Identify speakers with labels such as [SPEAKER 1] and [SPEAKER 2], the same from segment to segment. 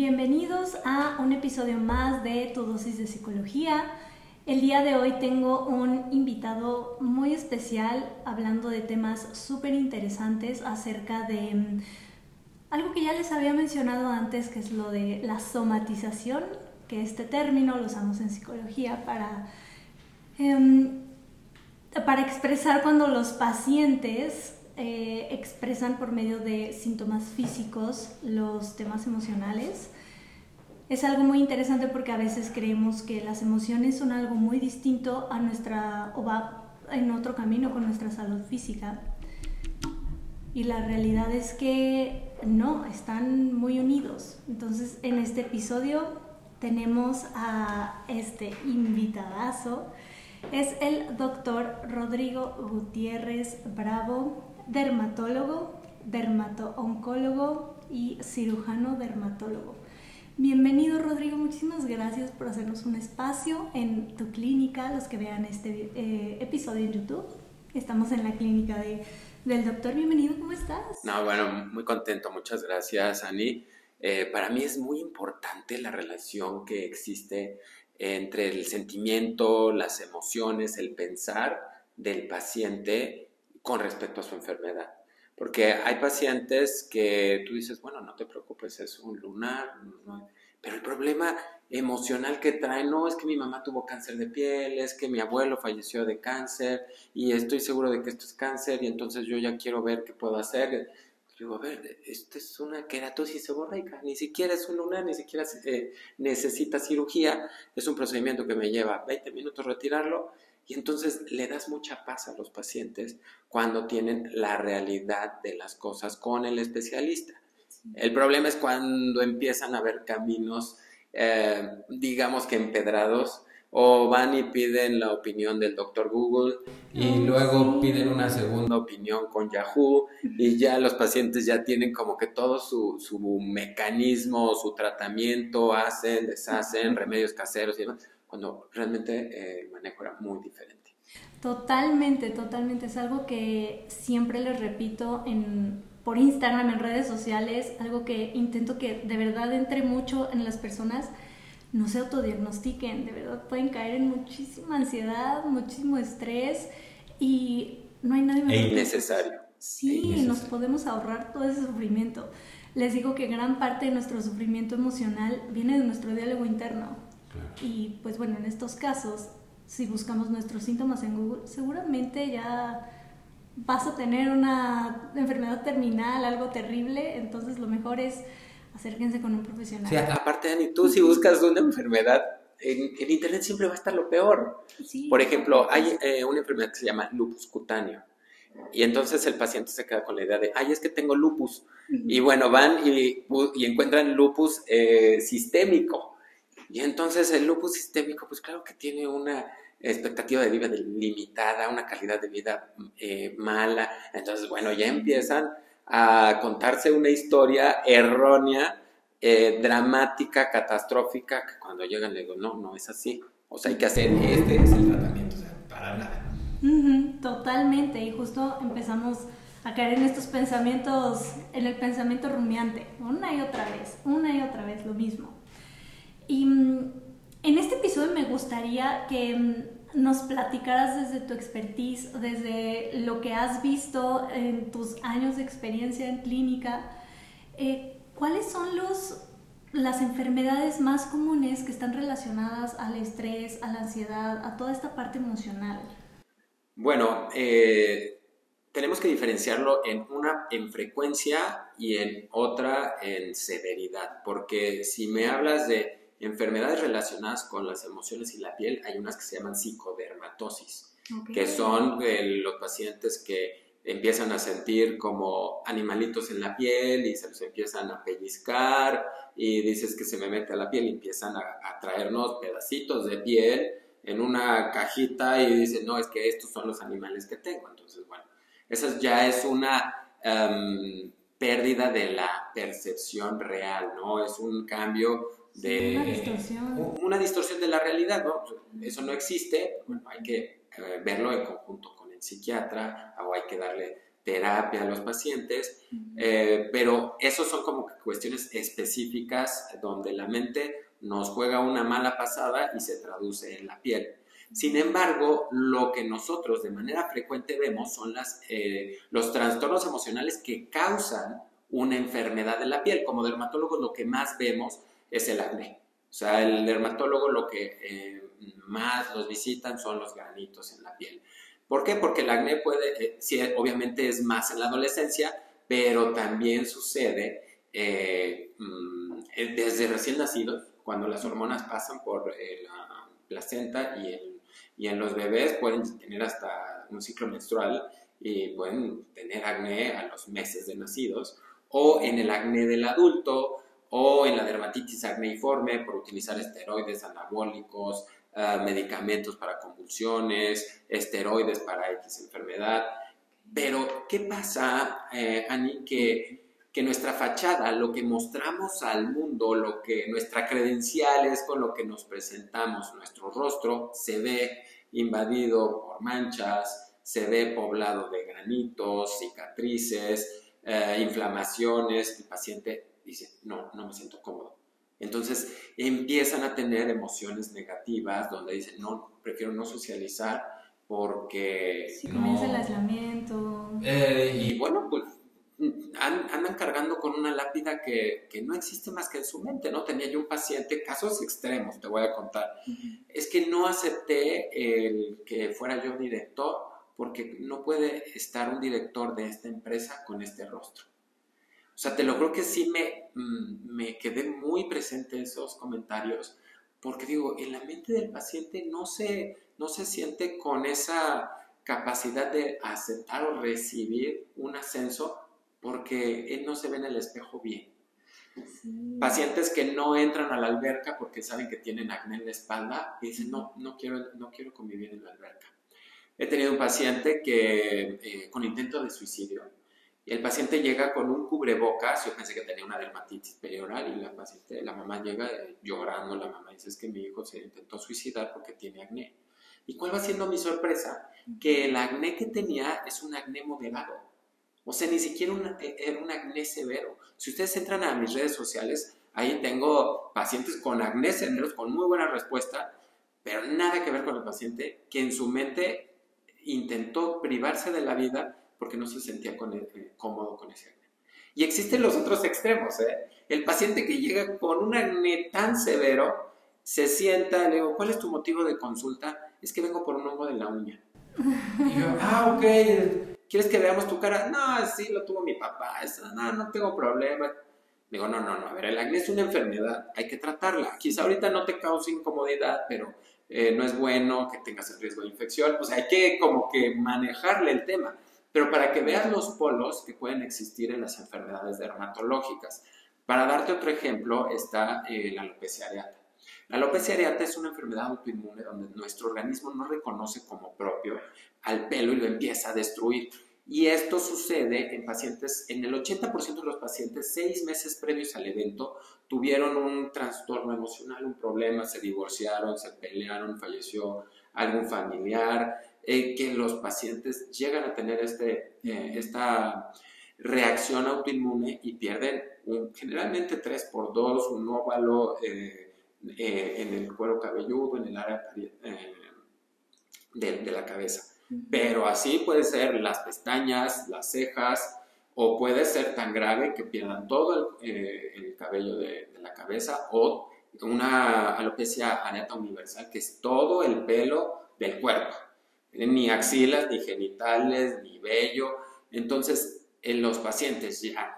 [SPEAKER 1] Bienvenidos a un episodio más de Tu dosis de psicología. El día de hoy tengo un invitado muy especial hablando de temas súper interesantes acerca de mm, algo que ya les había mencionado antes, que es lo de la somatización, que este término lo usamos en psicología para, em, para expresar cuando los pacientes eh, expresan por medio de síntomas físicos los temas emocionales. Es algo muy interesante porque a veces creemos que las emociones son algo muy distinto a nuestra o va en otro camino con nuestra salud física. Y la realidad es que no, están muy unidos. Entonces, en este episodio tenemos a este invitadazo. Es el doctor Rodrigo Gutiérrez Bravo dermatólogo, dermato-oncólogo y cirujano dermatólogo. Bienvenido Rodrigo, muchísimas gracias por hacernos un espacio en tu clínica, los que vean este eh, episodio en YouTube. Estamos en la clínica de, del doctor, bienvenido, ¿cómo estás?
[SPEAKER 2] No, bueno, muy contento, muchas gracias Ani. Eh, para mí es muy importante la relación que existe entre el sentimiento, las emociones, el pensar del paciente con respecto a su enfermedad. Porque hay pacientes que tú dices, bueno, no te preocupes, es un lunar, pero el problema emocional que trae no es que mi mamá tuvo cáncer de piel, es que mi abuelo falleció de cáncer y estoy seguro de que esto es cáncer y entonces yo ya quiero ver qué puedo hacer. Digo, a ver, esto es una queratosis seborreica, ni siquiera es un lunar, ni siquiera eh, necesita cirugía, es un procedimiento que me lleva 20 minutos retirarlo y entonces le das mucha paz a los pacientes cuando tienen la realidad de las cosas con el especialista. El problema es cuando empiezan a ver caminos, eh, digamos que empedrados, o van y piden la opinión del doctor Google y luego piden una segunda opinión con Yahoo y ya los pacientes ya tienen como que todo su, su mecanismo, su tratamiento, hacen, deshacen, remedios caseros y demás cuando realmente eh, el manejo era muy diferente.
[SPEAKER 1] Totalmente, totalmente. Es algo que siempre les repito en, por Instagram, en redes sociales, algo que intento que de verdad entre mucho en las personas, no se autodiagnostiquen, de verdad pueden caer en muchísima ansiedad, muchísimo estrés y no hay nadie...
[SPEAKER 2] E innecesario.
[SPEAKER 1] Sí, nos podemos ahorrar todo ese sufrimiento. Les digo que gran parte de nuestro sufrimiento emocional viene de nuestro diálogo interno y pues bueno, en estos casos, si buscamos nuestros síntomas en Google, seguramente ya vas a tener una enfermedad terminal, algo terrible, entonces lo mejor es acérquense con un profesional.
[SPEAKER 2] Sí, aparte, Dani, tú si buscas una enfermedad, en, internet siempre va a estar lo peor. Por ejemplo, hay eh, una enfermedad que se llama lupus cutáneo. Y entonces el paciente se queda con la idea de, ay, es que tengo lupus. Y bueno, van y, y encuentran lupus eh, sistémico. Y entonces el lupus sistémico, pues claro que tiene una expectativa de vida limitada, una calidad de vida eh, mala. Entonces, bueno, ya empiezan a contarse una historia errónea, eh, dramática, catastrófica, que cuando llegan le digo, no, no es así. O sea, hay que hacer este es el tratamiento, para nada.
[SPEAKER 1] totalmente, y justo empezamos a caer en estos pensamientos, en el pensamiento rumiante, una y otra vez, una y otra vez, lo mismo. Y mm, en este episodio me gustaría que mm, nos platicaras desde tu expertise, desde lo que has visto en tus años de experiencia en clínica, eh, ¿cuáles son los, las enfermedades más comunes que están relacionadas al estrés, a la ansiedad, a toda esta parte emocional?
[SPEAKER 2] Bueno, eh, tenemos que diferenciarlo en una en frecuencia y en otra en severidad, porque si me hablas de enfermedades relacionadas con las emociones y la piel, hay unas que se llaman psicodermatosis, que son eh, los pacientes que empiezan a sentir como animalitos en la piel y se los empiezan a pellizcar y dices que se me mete a la piel y empiezan a, traernos pedacitos de piel en una cajita y dicen, no, es que estos son los animales que tengo. Entonces, bueno, esa ya es una em, pérdida de la percepción real, ¿no? Es un cambio de
[SPEAKER 1] una distorsión.
[SPEAKER 2] una distorsión de la realidad, ¿no? Eso no existe, bueno, hay que eh, verlo en conjunto con el psiquiatra o hay que darle terapia a los pacientes, eh, pero esos son como cuestiones específicas donde la mente nos juega una mala pasada y se traduce en la piel. Sin embargo, lo que nosotros de manera frecuente vemos son las, eh, los trastornos emocionales que causan una enfermedad de la piel. Como dermatólogos lo que más vemos es el acné. O sea, el dermatólogo lo que eh, más los visitan son los granitos en la piel. ¿Por qué? Porque el acné puede, eh, obviamente es más en la adolescencia, pero también sucede mm, desde recién nacidos, cuando las hormonas pasan por la placenta y y en los bebés pueden tener hasta un ciclo menstrual y pueden tener acné a los meses de nacidos, o en el acné del adulto, o en la dermatitis acneiforme por utilizar esteroides anabólicos, ah, medicamentos para convulsiones, esteroides para X enfermedad. Pero, ¿qué pasa, eh, Ani, que que nuestra fachada, lo que mostramos al mundo, lo que nuestra credencial es con lo que nos presentamos, nuestro rostro se ve invadido por manchas, se ve poblado de granitos, cicatrices, eh, inflamaciones, el paciente dice, no, no me siento cómodo. Entonces empiezan a tener emociones negativas donde dicen, no, prefiero no socializar porque...
[SPEAKER 1] Si comienza el aislamiento.
[SPEAKER 2] Eh, y bueno, pues andan cargando con una lápida que, no existe más que en su mente, ¿no? Tenía yo un paciente, casos extremos, te voy a contar. Es que no acepté el que fuera yo director porque no puede estar un director de esta empresa con este rostro. O sea, te lo creo que sí me, mm, me quedé muy presente esos comentarios porque digo, en la mente del paciente no se, no se siente con esa capacidad de aceptar o recibir un ascenso porque él no se ve en el espejo bien. Pacientes que no entran a la alberca porque saben que tienen acné en la espalda y dicen, no, no quiero, no quiero convivir en la alberca. He tenido un paciente que eh, con intento de suicidio el paciente llega con un cubrebocas, yo pensé que tenía una dermatitis perioral y la, paciente, la mamá llega eh, llorando, la mamá dice es que mi hijo se intentó suicidar porque tiene acné. ¿Y cuál va siendo mi sorpresa? Que el acné que tenía es un acné moderado o sea, ni siquiera e, era un acné severo. Si ustedes entran a mis redes sociales, ahí tengo pacientes con acné severos, con muy buena respuesta, pero nada que ver con el paciente que en su mente intentó privarse de la vida porque no se sentía eh, cómodo con ese acné. Y existen los otros extremos. ¿eh? El paciente que llega con un acné tan severo, se sienta, le digo, ¿cuál es tu motivo de consulta? Es que vengo por un hongo de la uña. Y yo, ah, ok, ¿quieres que veamos tu cara? No, sí, lo tuvo mi papá, eso, no, no tengo problema. Digo, no, no, no, a ver, el acné es una enfermedad, hay que tratarla. Quizá ahorita no te cause incomodidad, pero eh, no es bueno que tengas el riesgo de infección, pues hay que como que manejarle el tema. Pero para que veas los polos que pueden existir en las enfermedades dermatológicas. Para darte otro ejemplo está eh, la alopecia areata. La alopecia areata es una enfermedad autoinmune donde nuestro organismo no reconoce como propio al pelo y lo empieza a destruir. Y esto sucede en pacientes, en el 80% de los pacientes, seis meses previos al evento, tuvieron un trastorno emocional, un problema, se divorciaron, se pelearon, falleció algún familiar, eh, que los pacientes llegan a tener este, eh, esta reacción autoinmune y pierden un, generalmente 3 por 2 un óvalo eh, en el cuero cabelludo, en el área de, de la cabeza. Pero así puede ser las pestañas, las cejas, o puede ser tan grave que pierdan todo el, eh, cabello de, la cabeza, o una alopecia areata universal, que es todo el pelo del cuerpo. Ni axilas, ni genitales, ni vello. Entonces, en los pacientes ya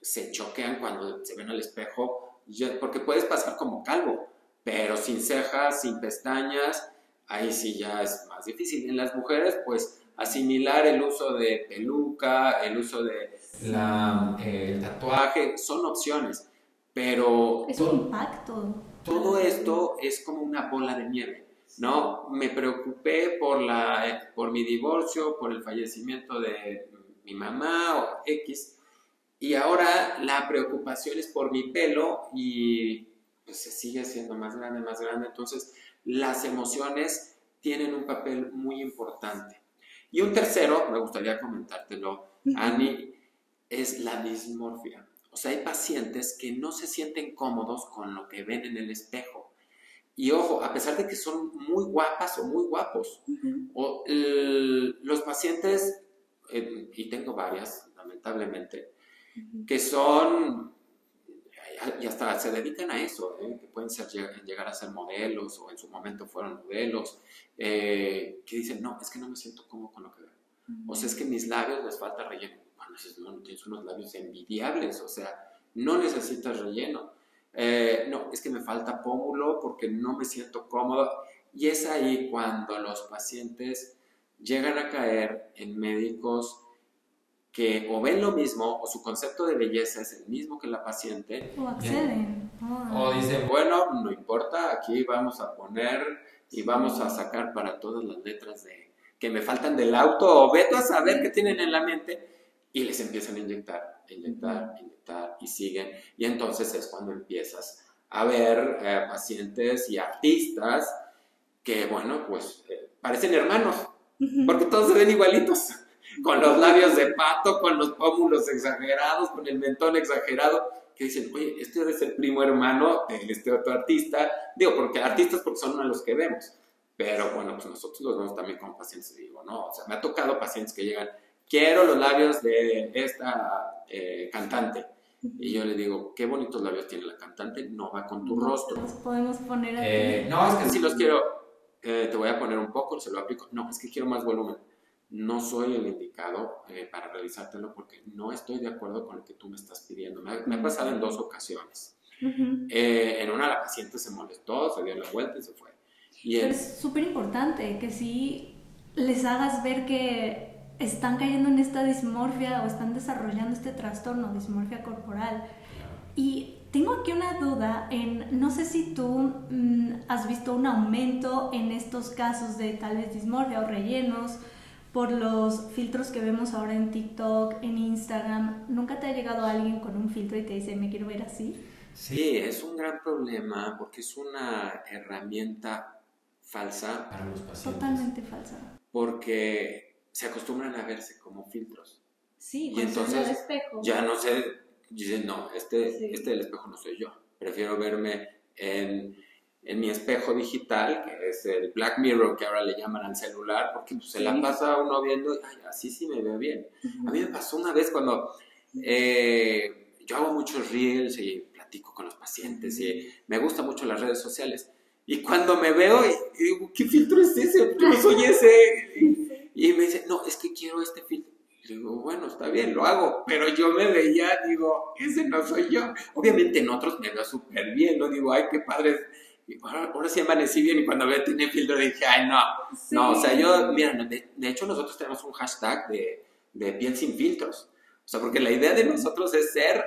[SPEAKER 2] se choquean cuando se ven al espejo, porque puedes pasar como calvo, pero sin cejas, sin pestañas, ahí sí ya es más difícil. En las mujeres, pues asimilar el uso de peluca, el uso de la, el tatuaje, son opciones, pero...
[SPEAKER 1] Es un impacto.
[SPEAKER 2] Todo esto es como una bola de nieve, ¿no? Me preocupé por, la, por mi divorcio, por el fallecimiento de mi mamá o X, y ahora la preocupación es por mi pelo y pues se sigue haciendo más grande, más grande, entonces las emociones tienen un papel muy importante. Y un tercero, me gustaría comentártelo, Ani, es la dismorfia. O sea, hay pacientes que no se sienten cómodos con lo que ven en el espejo. Y ojo, a pesar de que son muy guapas o muy guapos, o, los pacientes, eh, y tengo varias, lamentablemente, que son, y hasta se dedican a eso, ¿eh? que pueden ser, llegar a ser modelos o en su momento fueron modelos, eh, que dicen, no, es que no me siento cómodo con lo que veo. O sea, es que mis labios les falta relleno. Bueno, no, tienes unos labios envidiables, o sea, no necesitas relleno. Eh, no, es que me falta pómulo porque no me siento cómodo. Y es ahí cuando los pacientes llegan a caer en médicos que o ven lo mismo o su concepto de belleza es el mismo que la paciente.
[SPEAKER 1] O acceden.
[SPEAKER 2] O dicen, bueno, no importa, aquí vamos a poner y vamos a sacar para todas las letras de que me faltan del auto o veto a saber qué tienen en la mente y les empiezan a inyectar, inyectar, inyectar y siguen. Y entonces es cuando empiezas a ver eh, pacientes y artistas que, bueno, pues eh, parecen hermanos, porque todos se ven igualitos con los labios de pato, con los pómulos exagerados, con el mentón exagerado, que dicen, oye, este es el primo hermano de este otro artista. Digo, porque artistas porque son a los que vemos. Pero bueno, pues nosotros los vemos también con pacientes. Digo, no, o sea, me ha tocado pacientes que llegan, quiero los labios de esta eh, cantante. Y yo le digo, qué bonitos labios tiene la cantante, no va con tu rostro.
[SPEAKER 1] Los podemos poner
[SPEAKER 2] eh, no, es que si los quiero, eh, te voy a poner un poco, se lo aplico. No, es que quiero más volumen no soy el indicado eh, para realizártelo porque no estoy de acuerdo con lo que tú me estás pidiendo. Me ha, pasado en dos ocasiones. Eh, en una la paciente se molestó, se dio la vuelta y se fue.
[SPEAKER 1] Y es súper importante que sí les hagas ver que están cayendo en esta dismorfia o están desarrollando este trastorno, dismorfia corporal. Y tengo aquí una duda en, no sé si tú mm, has visto un aumento en estos casos de tal vez dismorfia o rellenos por los filtros que vemos ahora en TikTok, en Instagram. ¿Nunca te ha llegado alguien con un filtro y te dice, me quiero ver así?
[SPEAKER 2] Sí, es un gran problema porque es una herramienta falsa para los pacientes.
[SPEAKER 1] Totalmente falsa.
[SPEAKER 2] Porque se acostumbran a verse como filtros.
[SPEAKER 1] Sí, y entonces espejo.
[SPEAKER 2] ya no sé, dicen, no, este, este del espejo no soy yo. Prefiero verme en en mi espejo digital, que es el Black Mirror que ahora le llaman al celular, porque pues, se la pasa uno viendo, ay, así sí me veo bien. A mí me pasó una vez cuando eh, yo hago muchos reels y platico con los pacientes y me gustan mucho las redes sociales. Y cuando me veo, digo, ¿qué filtro es ese? Yo soy ese. Y, me dice, no, es que quiero este filtro. Y digo, bueno, está bien, lo hago. Pero yo me veía, digo, ese no soy yo. Obviamente en otros me veo súper bien, ¿no? Digo, ay, qué padre ahora, sí amanecí bien y cuando veo tiene filtro dije, ay, no. No, o sea, yo, mira, de, hecho nosotros tenemos un hashtag de, de piel sin filtros. O sea, porque la idea de nosotros es ser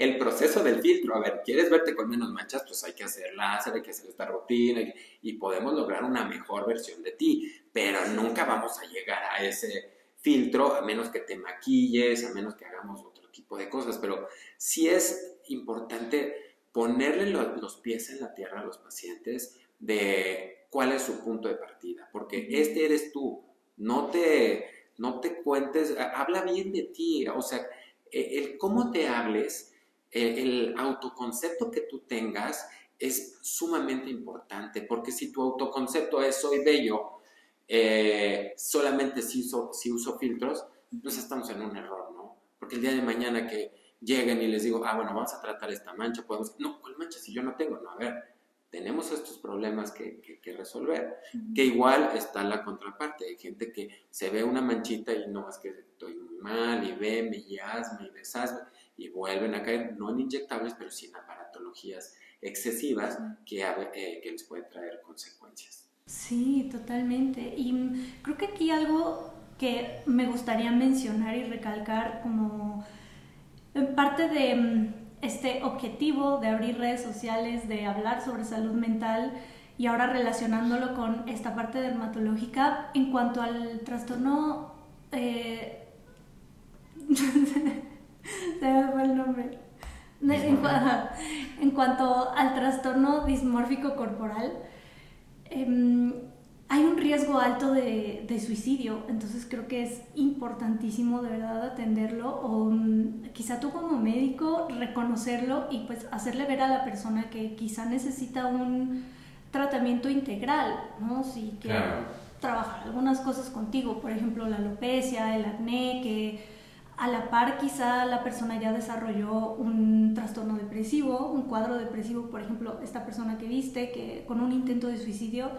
[SPEAKER 2] el proceso del filtro. A ver, ¿quieres verte con menos manchas? Pues hay que hacer láser, hay que hacer esta rutina y podemos lograr una mejor versión de ti. Pero nunca vamos a llegar a ese filtro a menos que te maquilles, a menos que hagamos otro tipo de cosas. Pero sí es importante ponerle los pies en la tierra a los pacientes de cuál es su punto de partida, porque este eres tú, no te, no te cuentes, habla bien de ti, o sea, e, el cómo te hables, e, el autoconcepto que tú tengas es sumamente importante, porque si tu autoconcepto es soy bello, eh, solamente si uso, si uso filtros, pues estamos en un error, ¿no? Porque el día de mañana que lleguen y les digo, ah, bueno, vamos a tratar esta mancha, podemos, no, ¿cuál mancha si yo no tengo? No, a ver, tenemos estos problemas que, que, resolver. Que igual está la contraparte, hay gente que se ve una manchita y no, es que estoy muy mal, y ve, me y hazme, y deshazme, y vuelven a caer, no en inyectables, pero sí en aparatologías excesivas que, eh, que les pueden traer consecuencias.
[SPEAKER 1] Sí, totalmente. Y creo que aquí algo que me gustaría mencionar y recalcar como parte de mm, este objetivo de abrir redes sociales, de hablar sobre salud mental y ahora relacionándolo con esta parte dermatológica en cuanto al trastorno... Eh, se me fue el nombre. En, cuanto al trastorno dismórfico corporal, em, hay un riesgo alto de, suicidio, entonces creo que es importantísimo de verdad atenderlo o quizá tú como médico reconocerlo y pues hacerle ver a la persona que quizá necesita un tratamiento integral, ¿no? Si quiere trabajar algunas cosas contigo, por ejemplo la alopecia, el acné, que a la par quizá la persona ya desarrolló un trastorno depresivo, un cuadro depresivo, por ejemplo, esta persona que viste que con un intento de suicidio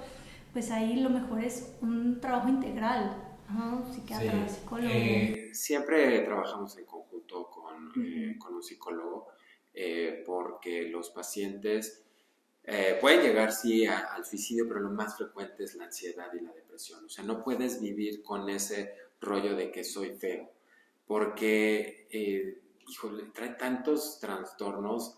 [SPEAKER 1] pues ahí lo mejor es un trabajo integral, ¿no? psiquiatra, psicólogo.
[SPEAKER 2] Eh, siempre trabajamos en conjunto con, eh, con un psicólogo eh, porque los pacientes pueden llegar, sí, al suicidio, pero lo más frecuente es la ansiedad y la depresión. O sea, no puedes vivir con ese rollo de que soy feo, porque, híjole, trae tantos trastornos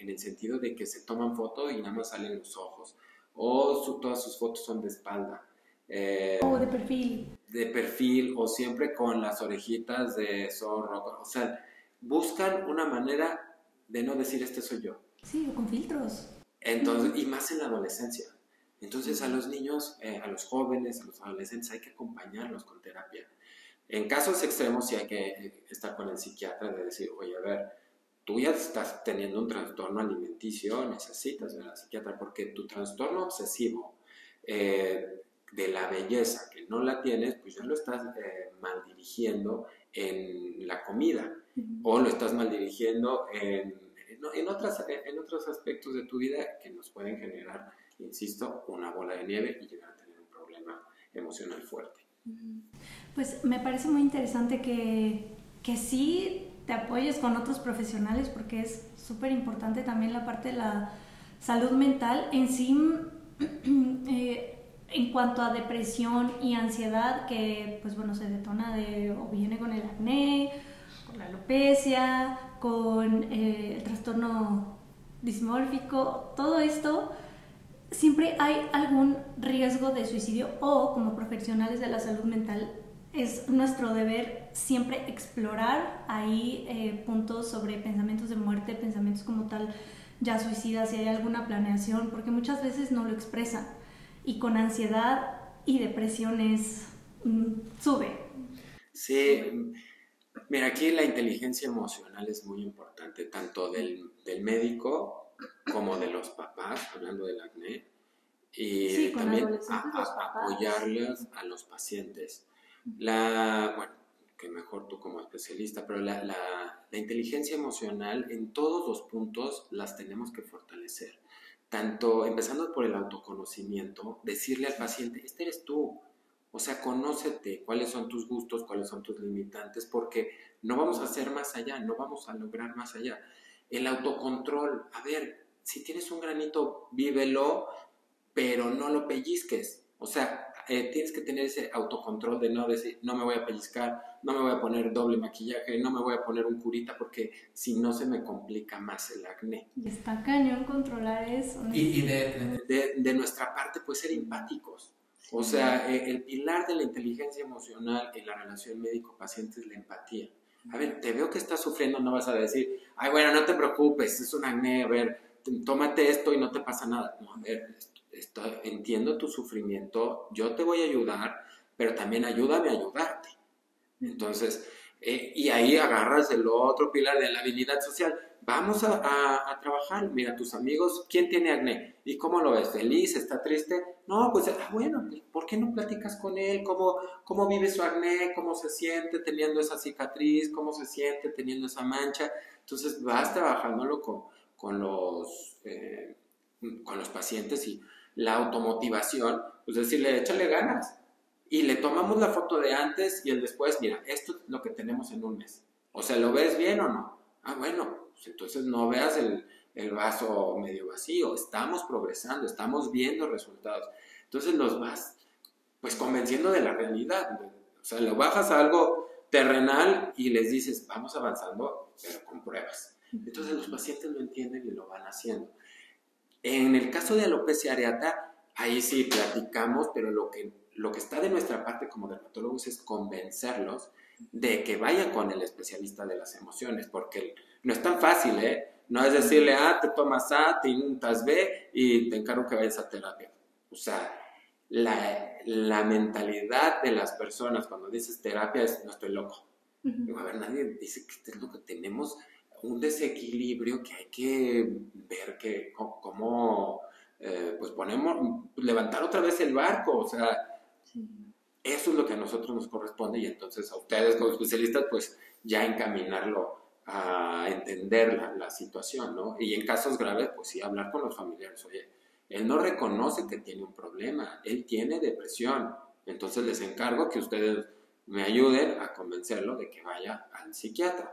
[SPEAKER 2] en el sentido de que se toman fotos y nada más salen los ojos o todas sus fotos son de espalda.
[SPEAKER 1] Eh, o de perfil.
[SPEAKER 2] De perfil, o siempre con las orejitas de zorro. O sea, buscan una manera de no decir este soy yo.
[SPEAKER 1] Sí, o con filtros.
[SPEAKER 2] Entonces, y más en la adolescencia. Entonces a los niños, eh, a los jóvenes, a los adolescentes hay que acompañarlos con terapia. En casos extremos sí hay que eh, estar con el psiquiatra de decir, oye, a ver, tú ya estás teniendo un trastorno alimenticio, necesitas ver a psiquiatra porque tu trastorno obsesivo eh, de la belleza que no la tienes, pues ya lo estás eh, mal dirigiendo en la comida o lo estás mal dirigiendo en, en, otras, en otros aspectos de tu vida que nos pueden generar, insisto, una bola de nieve y llegar a tener un problema emocional fuerte.
[SPEAKER 1] Pues me parece muy interesante que, que sí te apoyes con otros profesionales porque es súper importante también la parte de la salud mental. En sí, eh, en cuanto a depresión y ansiedad, que pues bueno, se detona de, o viene con el acné, con la alopecia, con eh, el trastorno dismórfico, todo esto, siempre hay algún riesgo de suicidio o como profesionales de la salud mental es nuestro deber siempre explorar ahí eh, puntos sobre pensamientos de muerte, pensamientos como tal ya suicidas, si hay alguna planeación, porque muchas veces no lo expresan. Y con ansiedad y depresiones mm, sube.
[SPEAKER 2] Sí, mira, aquí la inteligencia emocional es muy importante, tanto del, del médico como de los papás, hablando del acné, y también apoyarles a los pacientes la, bueno, que mejor tú como especialista, pero la, la, la, inteligencia emocional en todos los puntos las tenemos que fortalecer. Tanto empezando por el autoconocimiento, decirle al paciente, este eres tú. O sea, conócete cuáles son tus gustos, cuáles son tus limitantes, porque no vamos a hacer más allá, no vamos a lograr más allá. El autocontrol, a ver, si tienes un granito, vívelo, pero no lo pellizques. O sea, eh, tienes que tener ese autocontrol de no decir, no me voy a pellizcar, no me voy a poner doble maquillaje, no me voy a poner un curita porque si no se me complica más el acné.
[SPEAKER 1] Y está cañón controlar eso.
[SPEAKER 2] Y, de, de, nuestra parte, pues ser empáticos. O sea, eh, el pilar de la inteligencia emocional en la relación médico-paciente es la empatía. A ver, te veo que estás sufriendo, no vas a decir, ay, bueno, no te preocupes, es un acné, a ver, tómate esto y no te pasa nada. No, a ver, entiendo tu sufrimiento, yo te voy a ayudar, pero también ayúdame a ayudarte. Entonces, eh, y ahí agarras el otro pilar de la habilidad social. Vamos a, trabajar. Mira, tus amigos, ¿quién tiene acné? ¿Y cómo lo ves? ¿Feliz? ¿Está triste? No, pues, ah, bueno, ¿por qué no platicas con él? ¿Cómo, ¿Cómo vive su acné? ¿Cómo se siente teniendo esa cicatriz? ¿Cómo se siente teniendo esa mancha? Entonces, vas trabajándolo con, con los, eh, con los pacientes y la automotivación, pues decirle, échale ganas. Y le tomamos la foto de antes y el después, mira, esto es lo que tenemos en un mes. O sea, ¿lo ves bien o no? Ah, bueno, pues entonces no veas el, el vaso medio vacío, estamos progresando, estamos viendo resultados. Entonces los vas, pues convenciendo de la realidad. O sea, lo bajas a algo terrenal y les dices, vamos avanzando, pero con pruebas. Entonces los pacientes lo entienden y lo van haciendo. En el caso de alopecia areata, ahí sí platicamos, pero lo que, lo que está de nuestra parte como dermatólogos es convencerlos de que vayan con el especialista de las emociones, porque no es tan fácil, ¿eh? No es decirle, ah, te tomas A, te inuntas B y te encargo que vayas a terapia. O sea, la, la, mentalidad de las personas cuando dices terapia es no estoy loco. a ver, nadie dice que es lo que tenemos un desequilibrio que hay que ver que cómo eh, pues ponemos, levantar otra vez el barco, o sea, eso es lo que a nosotros nos corresponde y entonces a ustedes como especialistas pues ya encaminarlo a entender la, la situación, ¿no? Y en casos graves pues sí hablar con los familiares, oye, él no reconoce que tiene un problema, él tiene depresión, entonces les encargo que ustedes me ayuden a convencerlo de que vaya al psiquiatra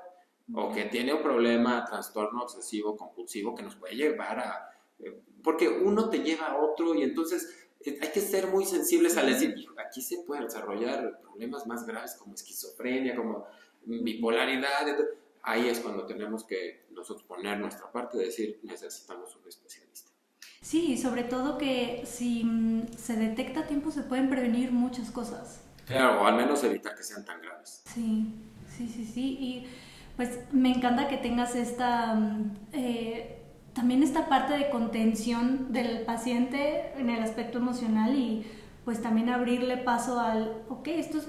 [SPEAKER 2] o que tiene un problema, trastorno obsesivo compulsivo que nos puede llevar a... Eh, porque uno te lleva a otro y entonces eh, hay que ser muy sensibles al decir, aquí se pueden desarrollar problemas más graves como esquizofrenia, como bipolaridad. Ahí es cuando tenemos que nosotros poner nuestra parte de decir, necesitamos un especialista.
[SPEAKER 1] Sí, sobre todo que si mm, se detecta a tiempo se pueden prevenir muchas cosas.
[SPEAKER 2] Claro, o al menos evitar que sean tan graves.
[SPEAKER 1] Sí, sí, sí, sí. Y pues me encanta que tengas esta, mm, eh, también esta parte de contención del paciente en el aspecto emocional y pues también abrirle paso al, ok, esto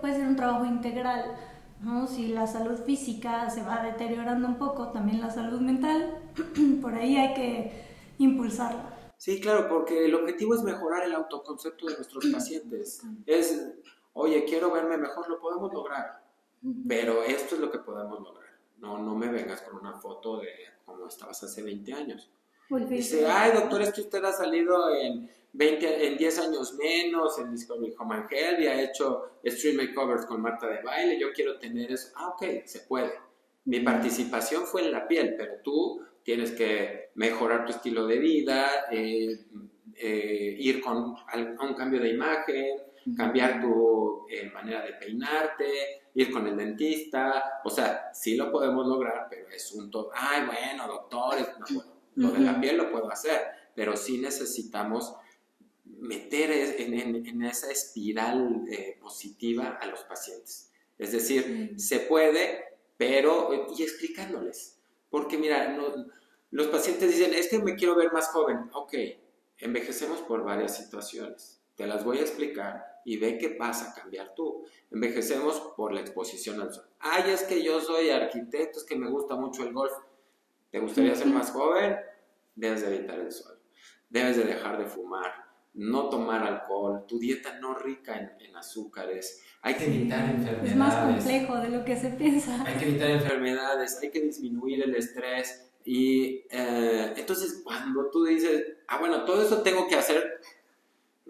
[SPEAKER 1] puede ser un trabajo integral, ¿no? Si la salud física se va deteriorando un poco, también la salud mental, por ahí hay que impulsarla.
[SPEAKER 2] Sí, claro, porque el objetivo es mejorar el autoconcepto de nuestros pacientes. Es, oye, quiero verme mejor, lo podemos lograr pero esto es lo que podemos lograr. No, no me vengas con una foto de cómo estabas hace 20 años. Dice, ay doctor, es que usted ha salido en, 20, en 10 años menos, en Discovery Home y ha hecho stream makeovers con Marta de baile, yo quiero tener eso. Ah, ok, se puede. Mi participación fue en la piel, pero tú tienes que mejorar tu estilo de vida, eh, eh, ir con a un cambio de imagen, cambiar tu eh, manera de peinarte, ir con el dentista, o sea, sí lo podemos lograr, pero es un todo, ay, bueno, doctores, no, bueno, lo de la piel lo puedo hacer, pero sí necesitamos meter en, esa espiral eh, positiva a los pacientes. Es decir, se puede, pero, y explicándoles, porque mira, los pacientes dicen, es que me quiero ver más joven, ok, envejecemos por varias situaciones, te las voy a explicar y ve qué pasa a cambiar tú. Envejecemos por la exposición al sol. Ay, es que yo soy arquitecto, es que me gusta mucho el golf. ¿Te gustaría ser más joven? Debes de evitar el sol. Debes de dejar de fumar, no tomar alcohol, tu dieta no rica en, azúcares. Hay que evitar enfermedades.
[SPEAKER 1] Es más complejo de lo que se piensa.
[SPEAKER 2] Hay que evitar enfermedades, hay que disminuir el estrés. Y eh, entonces cuando tú dices, ah, bueno, todo eso tengo que hacer,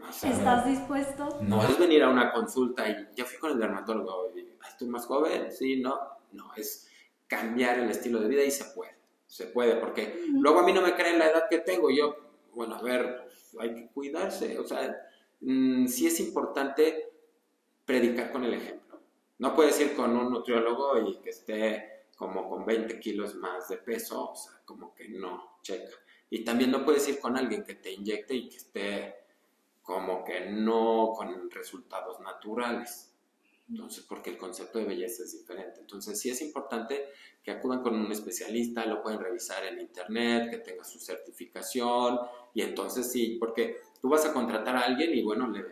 [SPEAKER 1] ¿Estás dispuesto?
[SPEAKER 2] No es venir a una consulta y ya fui con el dermatólogo y estoy más joven, sí, no, no, es cambiar el estilo de vida y se puede, se puede, porque luego a mí no me creen la edad que tengo, yo, bueno, a ver, hay que cuidarse, o sea, mm, sí es importante predicar con el ejemplo. No puedes ir con un nutriólogo y que esté como con 20 kilos más de peso, o sea, como que no, checa. Y también no puedes ir con alguien que te inyecte y que esté como que no con resultados naturales. Entonces, porque el concepto de belleza es diferente. Entonces, sí es importante que acudan con un especialista, lo pueden revisar en internet, que tenga su certificación, y entonces sí, porque tú vas a contratar a alguien y bueno, le,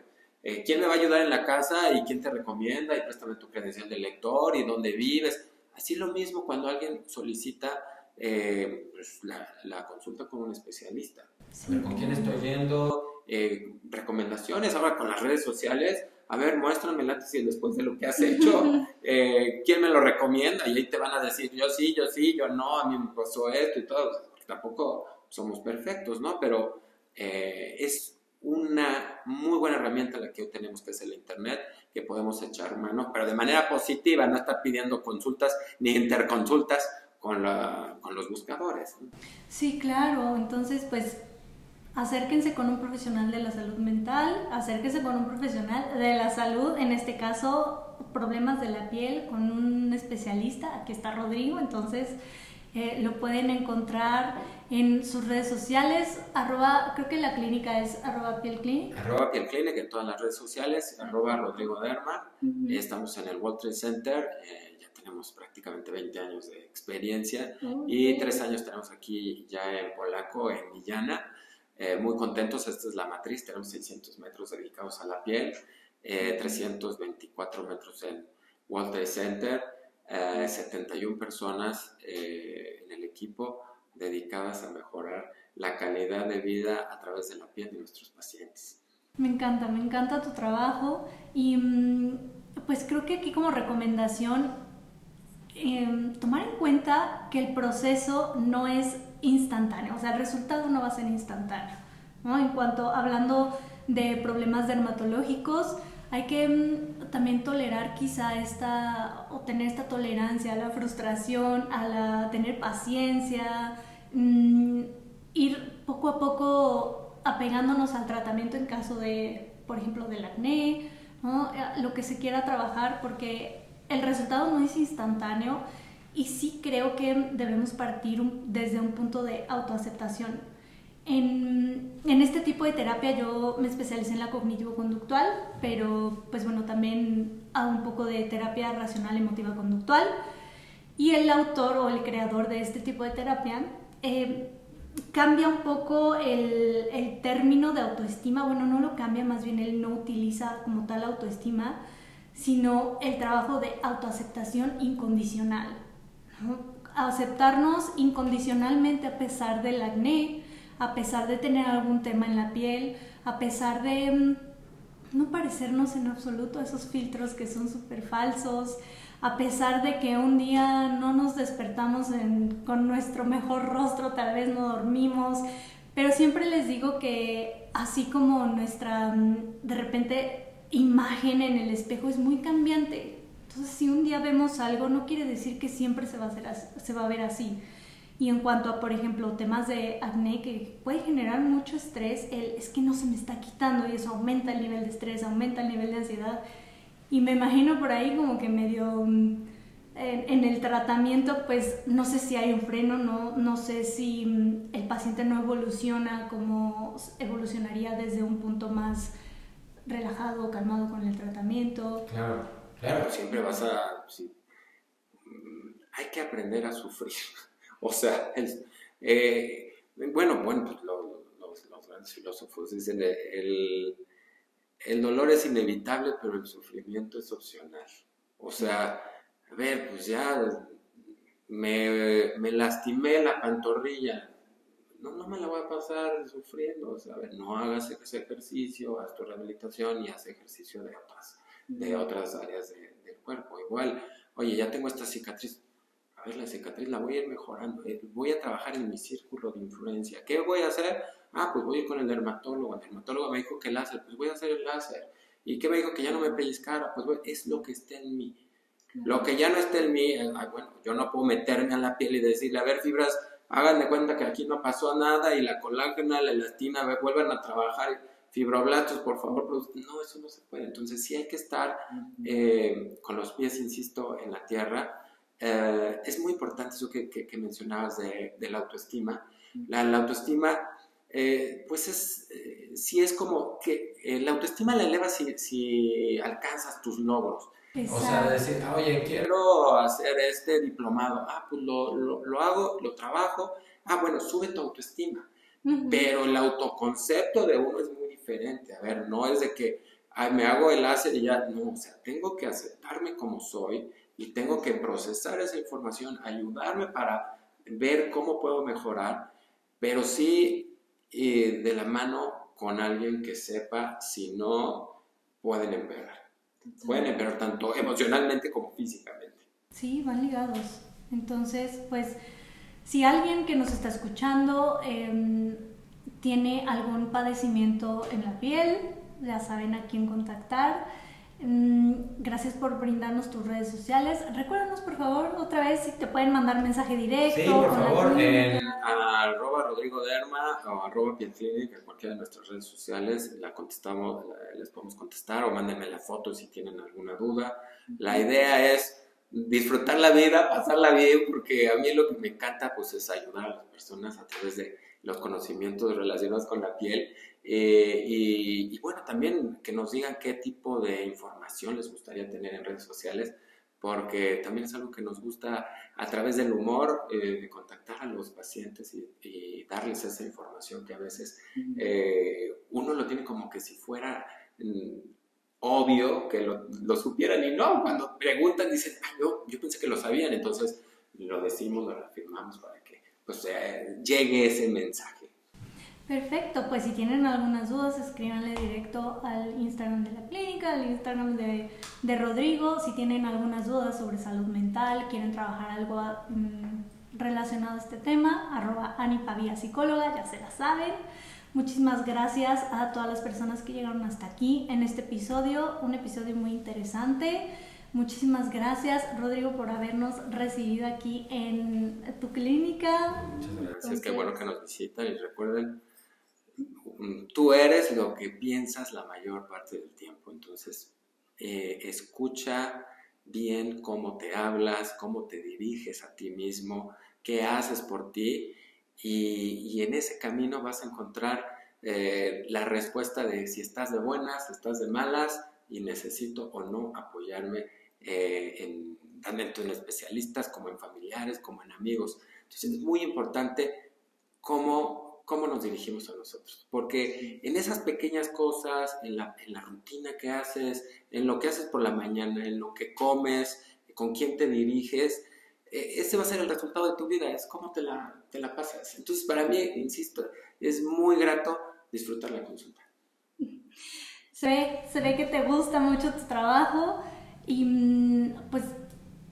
[SPEAKER 2] eh, ¿quién me va a ayudar en la casa y quién te recomienda? Y préstame tu credencial de lector y dónde vives. Así lo mismo cuando alguien solicita eh, pues, la, consulta con un especialista. ¿Con quién estoy yendo? Eh, recomendaciones ahora con las redes sociales. A ver, muéstrame el antes y después de lo que has hecho. Eh, ¿Quién me lo recomienda? Y ahí te van a decir, yo sí, yo sí, yo no, a mí me pasó esto y todo. Tampoco somos perfectos, ¿no? Pero eh, es una muy buena herramienta la que hoy tenemos, que es el Internet, que podemos echar mano, pero de manera positiva, no estar pidiendo consultas ni interconsultas con, la, con los buscadores.
[SPEAKER 1] Sí, claro. Entonces, pues acérquense con un profesional de la salud mental, acérquense con un profesional de la salud, en este caso problemas de la piel, con un especialista, aquí está Rodrigo, entonces eh, lo pueden encontrar en sus redes sociales, arroba, creo que la clínica es arroba pielclinic.
[SPEAKER 2] Arroba pielclinic en todas las redes sociales, arroba Rodrigo Derma, estamos en el World Trade Center, eh, ya tenemos prácticamente 20 años de experiencia y tres años tenemos aquí ya en Polaco, en Villana. Eh, muy contentos. Esta es la matriz, tenemos 600 metros dedicados a la piel, 324 metros en World Trade Center, 71 personas en el equipo dedicadas a mejorar la calidad de vida a través de la piel de nuestros pacientes.
[SPEAKER 1] Me encanta, me encanta tu trabajo y mm, pues creo que aquí como recomendación em, tomar en cuenta que el proceso no es instantáneo, o sea, el resultado no va a ser instantáneo. ¿no? En cuanto hablando de problemas dermatológicos, hay que mm, también tolerar quizá esta, o tener esta tolerancia a la frustración, a la, tener paciencia, mm, ir poco a poco apegándonos al tratamiento en caso de, por ejemplo, del acné, eh, lo que se quiera trabajar, porque el resultado no es instantáneo y sí creo que debemos partir desde un punto de autoaceptación. En, este tipo de terapia yo me especialicé en la cognitivo-conductual, pero pues bueno, también hago un poco de terapia racional emotiva conductual. Y el autor o el creador de este tipo de terapia eh, cambia un poco el, el, término de autoestima, bueno, no lo cambia, más bien él no utiliza como tal autoestima, sino el trabajo de autoaceptación incondicional. Aceptarnos incondicionalmente a pesar del acné, a pesar de tener algún tema en la piel, a pesar de mm, no parecernos en absoluto a esos filtros que son súper falsos, a pesar de que un día no nos despertamos con nuestro mejor rostro, tal vez no dormimos, pero siempre les digo que así como nuestra mm, de repente imagen en el espejo es muy cambiante, entonces si un día vemos algo no quiere decir que siempre se va a, hacer se va a ver así. Y en cuanto a, por ejemplo, temas de acné que puede generar mucho estrés, el, es que no se me está quitando y eso aumenta el nivel de estrés, aumenta el nivel de ansiedad. Y me imagino por ahí como que medio mm, en, el tratamiento, pues no sé si hay un freno, no, no sé si mm, el paciente no evoluciona como evolucionaría desde un punto más relajado, calmado con el tratamiento.
[SPEAKER 2] Claro, claro, siempre vas a... Mm, hay que aprender a sufrir. O sea, eh, bueno, bueno, pues los, grandes filósofos dicen el el dolor es inevitable, pero el sufrimiento es opcional. O sea, a ver, pues ya me, lastimé la pantorrilla. No, no me la voy a pasar sufriendo. O sea, no hagas ese ejercicio, haz tu rehabilitación y haz ejercicio de otras, de otras áreas del cuerpo. Igual, oye, ya tengo esta cicatriz. A ver, la cicatriz la voy a ir mejorando. Eh, voy a trabajar en mi círculo de influencia. ¿Qué voy a hacer? Ah, pues voy a ir con el dermatólogo. El dermatólogo me dijo que láser, pues voy a hacer el láser. ¿Y qué me dijo? Que ya no me pellizcara. Pues es lo que está en mí. Lo que ya no está en mí, eh, bueno, yo no puedo meterme a la piel y decirle, a ver, fibras, háganme cuenta que aquí no pasó nada y la colágena, la elastina, vuelvan a trabajar. Fibroblastos, por favor, no, eso no se puede. Entonces sí hay que estar eh, con los pies, insisto, en la tierra. Eh, es muy importante eso que, que, mencionabas de, de, la autoestima. La, la autoestima eh, pues es, eh, si es como que eh, la autoestima la eleva si, si alcanzas tus logros. O sea, decir, oye, quiero hacer este diplomado, ah, pues lo, lo, hago, lo trabajo, ah, bueno, sube tu autoestima. Pero el autoconcepto de uno es muy diferente. A ver, no es de que ay, me hago el láser y ya, no, o sea, tengo que aceptarme como soy y tengo que procesar esa información, ayudarme para ver cómo puedo mejorar, pero sí y de la mano con alguien que sepa si no pueden empeorar. Pueden empeorar tanto emocionalmente como físicamente.
[SPEAKER 1] Sí, van ligados. Entonces, pues, si alguien que nos está escuchando em, tiene algún padecimiento en la piel, ya saben a quién contactar. Mm, gracias por brindarnos tus redes sociales. Recuérdanos, por favor, otra vez si te pueden mandar mensaje directo.
[SPEAKER 2] Sí, por favor, en arroba Rodrigo Derma o arroba Pietclinic, en cualquiera de nuestras redes sociales, la contestamos, les podemos contestar o mándenme la foto si tienen alguna duda. La idea es disfrutar la vida, pasarla bien, porque a mí lo que me encanta pues es ayudar a las personas a través de los conocimientos relacionados con la piel eh, y, bueno, también que nos digan qué tipo de información les gustaría tener en redes sociales porque también es algo que nos gusta a través del humor, eh, de contactar a los pacientes y, darles esa información que a veces eh, uno lo tiene como que si fuera mm, obvio que lo, supieran y no, cuando preguntan dicen, yo, yo pensé que lo sabían, entonces lo decimos, lo afirmamos para pues, llegue ese mensaje.
[SPEAKER 1] Perfecto, pues si tienen algunas dudas, escríbanle directo al Instagram de la clínica, al Instagram de, de Rodrigo. Si tienen algunas dudas sobre salud mental, quieren trabajar algo mm, relacionado a este tema, arroba Anipavía Psicóloga, ya se la saben. Muchísimas gracias a todas las personas que llegaron hasta aquí en este episodio, un episodio muy interesante. Muchísimas gracias, Rodrigo, por habernos recibido aquí en tu clínica.
[SPEAKER 2] Muchas gracias, qué bueno que nos visitan y recuerden Mm, tú eres lo que piensas la mayor parte del tiempo. Entonces, eh, escucha bien cómo te hablas, cómo te diriges a ti mismo, qué haces por ti y, en ese camino vas a encontrar eh, la respuesta de si estás de buenas, si estás de malas y necesito o no apoyarme eh, en, tanto en especialistas como en familiares, como en amigos. Entonces es muy importante cómo cómo nos dirigimos a nosotros. Porque en esas pequeñas cosas, en la, en la, rutina que haces, en lo que haces por la mañana, en lo que comes, con quién te diriges, eh, ese va a ser el resultado de tu vida, es cómo te la, te la pasas. Entonces, para mí, insisto, es muy grato disfrutar la consulta.
[SPEAKER 1] Se ve, se ve que te gusta mucho tu trabajo y mm, pues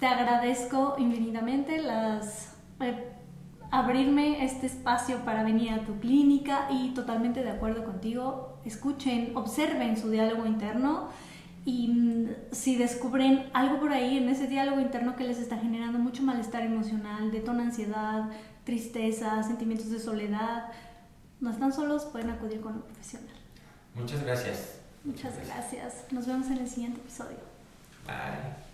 [SPEAKER 1] te agradezco infinitamente las... Eh, abrirme este espacio para venir a tu clínica y totalmente de acuerdo contigo. Escuchen, observen su diálogo interno y mm, si descubren algo por ahí en ese diálogo interno que les está generando mucho malestar emocional, detona ansiedad, tristeza, sentimientos de soledad, no están solos, pueden acudir con un profesional.
[SPEAKER 2] Muchas gracias.
[SPEAKER 1] Muchas gracias. Nos vemos en el siguiente episodio.
[SPEAKER 2] Bye.